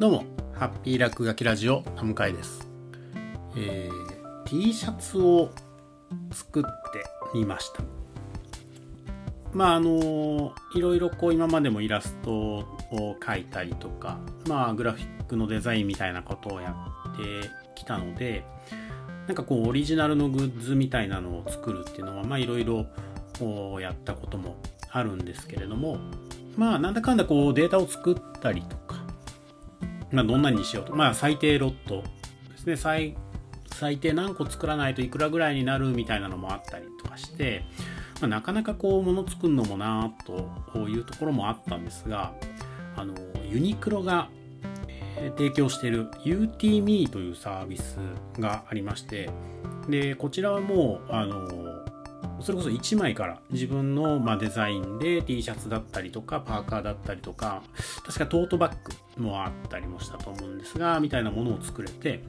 どうも、ハッピー落書きラジオ、田向です。えー、T シャツを作ってみました。まあ、あの、いろいろこう今までもイラストを描いたりとか、まあ、グラフィックのデザインみたいなことをやってきたので、なんかこう、オリジナルのグッズみたいなのを作るっていうのは、まあ、いろいろやったこともあるんですけれども、まあ、なんだかんだこう、データを作ったりとか、まあ、どんなにしようと。まあ、最低ロットですね。最、最低何個作らないといくらぐらいになるみたいなのもあったりとかして、まあ、なかなかこう、物作るのもなぁというところもあったんですが、あの、ユニクロが、えー、提供している UTME というサービスがありまして、で、こちらはもう、あの、それこそ1枚から自分のまデザインで T シャツだったりとかパーカーだったりとか確かトートバッグもあったりもしたと思うんですがみたいなものを作れて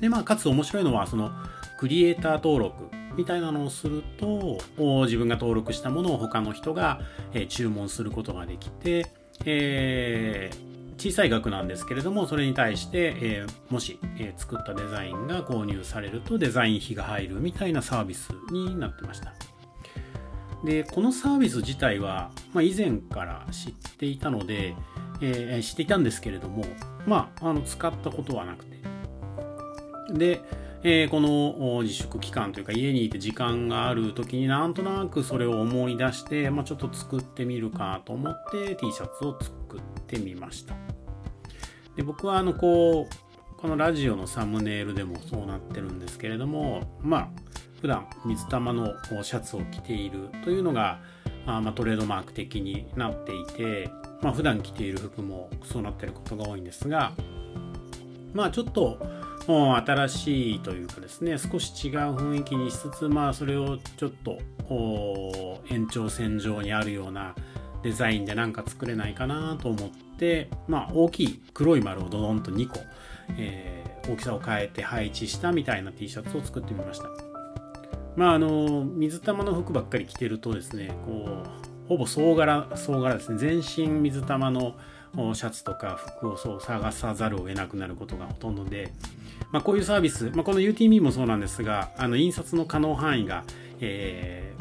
でまあかつ面白いのはそのクリエイター登録みたいなのをすると自分が登録したものを他の人が、え注文することができて、えー小さい額なんですけれどもそれに対して、えー、もし、え、作ったデザインが購入されるとデザイン費が入るみたいなサービスになってました。でこのサービス自体は、まあ、以前から知っていたので、えー、知っていたんですけれどもまああの使ったことはなくて。でえー、この自粛期間というか家にいて時間がある時になんとなくそれを思い出して、まあ、ちょっと作ってみるかと思って T シャツを作ってみました。で僕はあのこうこのラジオのサムネイルでもそうなってるんですけれどもまあ普段水玉のシャツを着ているというのがあまあトレードマーク的になっていて、まあ、普段着ている服もそうなってることが多いんですがまあちょっと新しいというかですね少し違う雰囲気にしつつまあそれをちょっと延長線上にあるようなデザインで何か作れないかなと思ってまあ大きい黒い丸をドドンと2個、えー、大きさを変えて配置したみたいな T シャツを作ってみました。まああの水玉の服ばっかり着てるとですねこうほぼ総柄総柄ですね。全身水玉のシャツとか服をそう探さざるを得なくなることがほとんどで、まあ、こういうサービス、まあ、この UTM もそうなんですがあの印刷の可能範囲が、え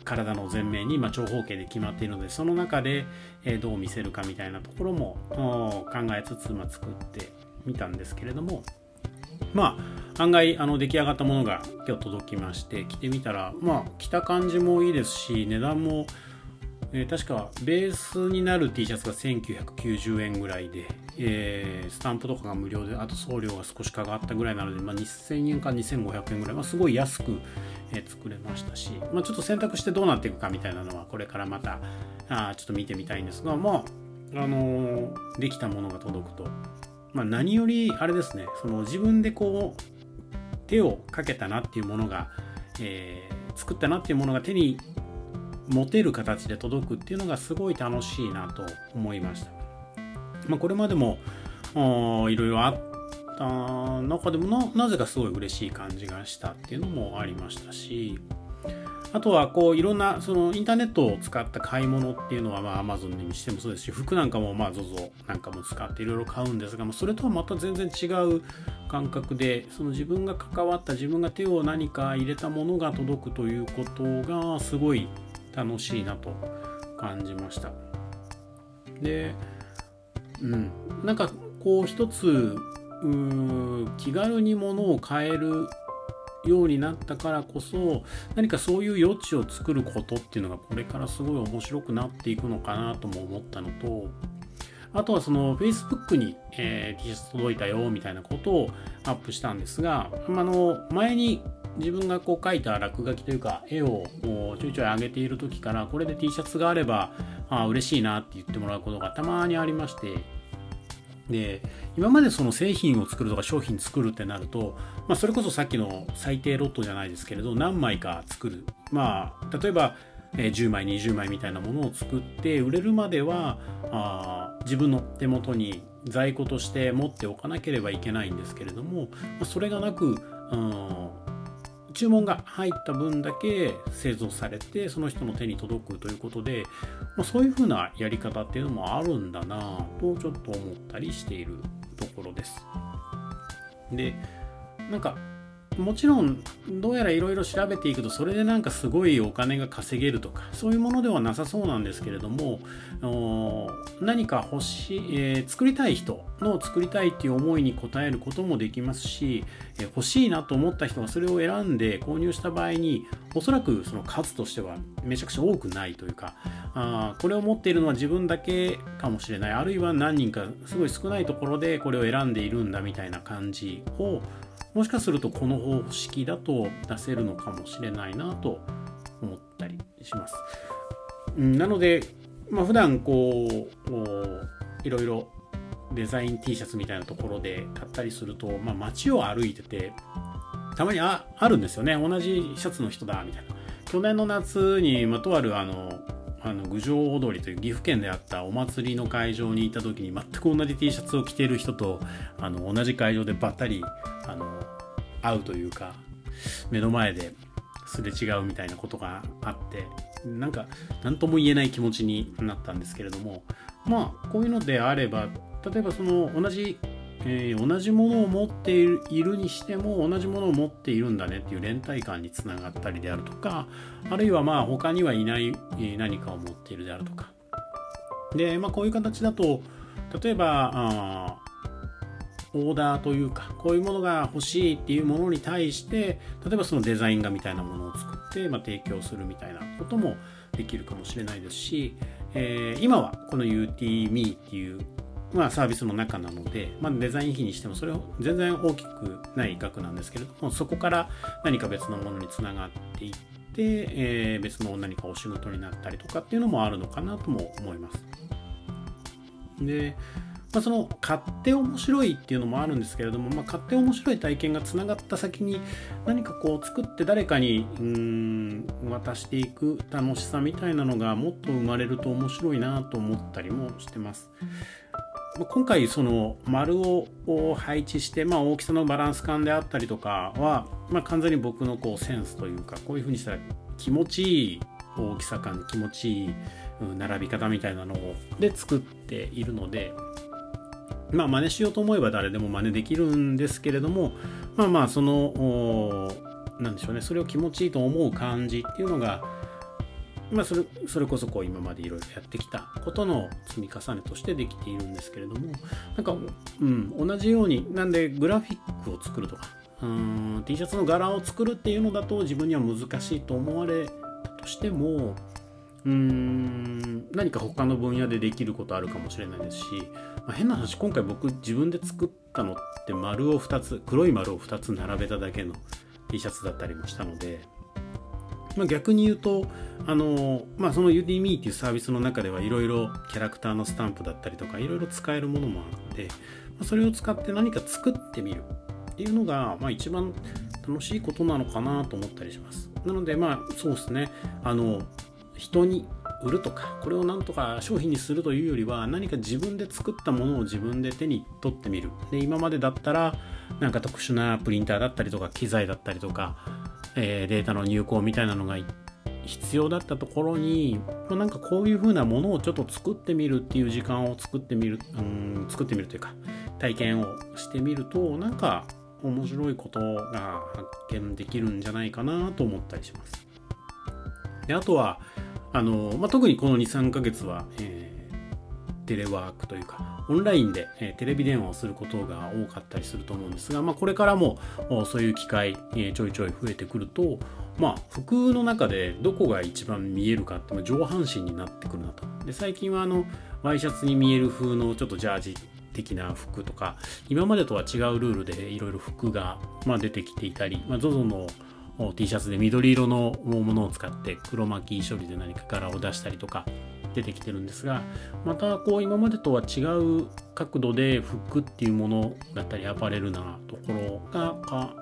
ー、体の前面に、ま、長方形で決まっているのでその中で、え、どう見せるかみたいなところも考えつつ、まあ、作ってみたんですけれどもまあ案外あの出来上がったものが今日届きまして着てみたらまあ着た感じもいいですし値段もえー、確かベースになる T シャツが1990円ぐらいで、えー、スタンプとかが無料であと送料が少しかかったぐらいなので、まあ、2000円か2500円ぐらい、まあ、すごい安く、え、作れましたし、まあ、ちょっと選択してどうなっていくかみたいなのはこれからまたあちょっと見てみたいんですがまああのー、できたものが届くと、まあ、何よりあれですねその自分でこう手をかけたなっていうものが、えー、作ったなっていうものが手に持てる形で届くっていうのがすごい楽しいなと思いました。まあ、これまでもいろいろあった中でもなぜかすごい嬉しい感じがしたっていうのもありましたしあとはこういろんなそのインターネットを使った買い物っていうのはまあ Amazon にしてもそうですし服なんかもまあ ZOZO なんかも使っていろいろ買うんですがそれとはまた全然違う感覚でその自分が関わった自分が手を何か入れたものが届くということがすごい楽しいなと感じました。でうん。なんかこう一つ気軽に物を買えるようになったからこそ何かそういう余地を作ることっていうのがこれからすごい面白くなっていくのかなとも思ったのとあとはその Facebook に、えー、T シャツ届いたよみたいなことをアップしたんですが、あの前に自分がこう描いた落書きというか絵をちょいちょい上げている時からこれで T シャツがあればあ嬉しいなって言ってもらうことがたまにありまして。で今までその製品を作るとか商品作るってなると、まあ、それこそさっきの最低ロットじゃないですけれど何枚か作る。まあ例えば10枚20枚みたいなものを作って売れるまではあ自分の手元に在庫として持っておかなければいけないんですけれどもそれがなく、うん、注文が入った分だけ製造されてその人の手に届くということで、まあ、そういうふうなやり方っていうのもあるんだなとちょっと思ったりしているところです。でなんかもちろんどうやらいろいろ調べていくとそれでなんかすごいお金が稼げるとかそういうものではなさそうなんですけれども何か欲しい、えー、作りたい人の作りたいっていう思いに応えることもできますし、えー、欲しいなと思った人がそれを選んで購入した場合におそらくその数としてはめちゃくちゃ多くないというかあこれを持っているのは自分だけかもしれない。あるいは何人かすごい少ないところでこれを選んでいるんだみたいな感じをもしかするとこの方式だと出せるのかもしれないなと思ったりします。なので、まあ、普段こういろいろデザイン T シャツみたいなところで買ったりすると、まあ、街を歩いててたまにああるんですよね同じシャツの人だみたいな去年の夏に、ま、とあるあのあの郡上踊りという岐阜県であったお祭りの会場にいた時に全く同じ T シャツを着ている人とあの同じ会場でばったり会うというか目の前ですれ違うみたいなことがあってなんか何とも言えない気持ちになったんですけれどもまあこういうのであれば例えばその同じえー、同じものを持っているいるにしても同じものを持っているんだねっていう連帯感につながったりであるとかあるいはまあ他にはいない何かを持っているであるとか。で、まあ、こういう形だと例えばあオーダーというかこういうものが欲しいっていうものに対して例えばそのデザイン画みたいなものを作って、まあ、提供するみたいなこともできるかもしれないですし、えー、今はこの UTME っていうまあ、サービスの中なので、まあ、デザイン費にしてもそれは全然大きくない額なんですけれどもそこから何か別のものにつながっていって、えー、別の何かお仕事になったりとかっていうのもあるのかなとも思います。で、まあ、その買って面白いっていうのもあるんですけれども、まあ、買って面白い体験がつながった先に何かこう作って誰かにうん渡していく楽しさみたいなのがもっと生まれると面白いなと思ったりもしてます。今回その丸を配置して、まあ、大きさのバランス感であったりとかは、まあ、完全に僕のこうセンスというかこういうふうにしたら気持ちいい大きさ感気持ちいい並び方みたいなので作っているのでまあ真似しようと思えば誰でも真似できるんですけれどもまあまあそのなんでしょうねそれを気持ちいいと思う感じっていうのがまあ、それそれこそこう今までいろいろやってきたことの積み重ねとしてできているんですけれどもなんか、うん、同じようになんでグラフィックを作るとかうん T シャツの柄を作るっていうのだと自分には難しいと思われたとしてもうーん何か他の分野でできることあるかもしれないですし、まあ、変な話今回僕自分で作ったのって丸を2つ黒い丸を2つ並べただけの T シャツだったりもしたのでまあ、逆に言うとあの、まあ、その Udemy っていうサービスの中ではいろいろキャラクターのスタンプだったりとかいろいろ使えるものもあるので、ま、それを使って何か作ってみるっていうのが、まあ、一番楽しいことなのかなと思ったりします。なのでまあそうですね。あの人に売るとかこれをなんとか商品にするというよりは何か自分で作ったものを自分で手に取ってみるで今までだったらなんか特殊なプリンターだったりとか機材だったりとかえー、データの入稿みたいなのが必要だったところに、まあ、なんかこういう風なものをちょっと作ってみるっていう時間を作ってみる、うん、作ってみるというか体験をしてみるとなんか面白いことが発見できるんじゃないかなと思ったりします。であとはあの、まあ、特にこの23ヶ月は、えー、テレワークというかオンラインで、えテレビ電話をすることが多かったりすると思うんですが、まあ、これからもそういう機会、えちょいちょい増えてくると、まあ、服の中でどこが一番見えるかって、まあ、上半身になってくるなと。で最近はあのワイシャツに見える風のちょっとジャージ的な服とか今までとは違うルールでいろいろ服が、まあ、出てきていたり、まあ、ZOZO の T シャツで緑色のものを使って黒巻き処理で何か柄を出したりとか出てきてるんですがまたこう今までとは違う角度で服っていうものだったりアパレルなところがか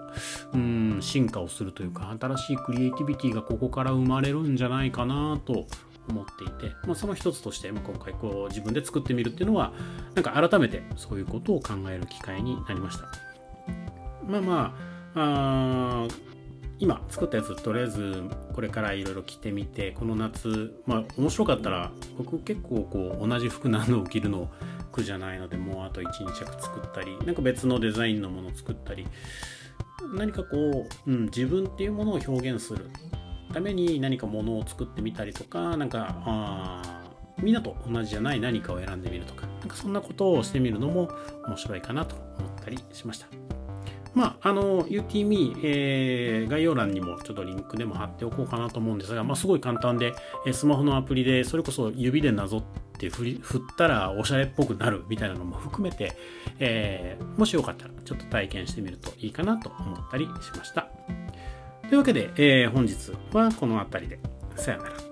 うん進化をするというか新しいクリエイティビティがここから生まれるんじゃないかなと思っていて、まあ、その一つとして、今回こう自分で作ってみるっていうのはなんか改めてそういうことを考える機会になりました。まあまああ今作ったやつとりあえずこれからいろいろ着てみてこの夏まあ面白かったら僕結構こう同じ服何度も着るの苦じゃないのでもうあと12着作ったりなんか別のデザインのもの作ったり何かこう、うん、自分っていうものを表現するために何かものを作ってみたりとかなんかあみんなと同じじゃない何かを選んでみるとかなんかそんなことをしてみるのも面白いかなと思ったりしました。まあ、あの、UTME、えー、概要欄にもちょっとリンクでも貼っておこうかなと思うんですが、まあ、すごい簡単で、えスマホのアプリで、それこそ指でなぞって振り振ったらおしゃれっぽくなるみたいなのも含めて、えー、もしよかったらちょっと体験してみるといいかなと思ったりしました。というわけで、えー、本日はこの辺りで。さよなら。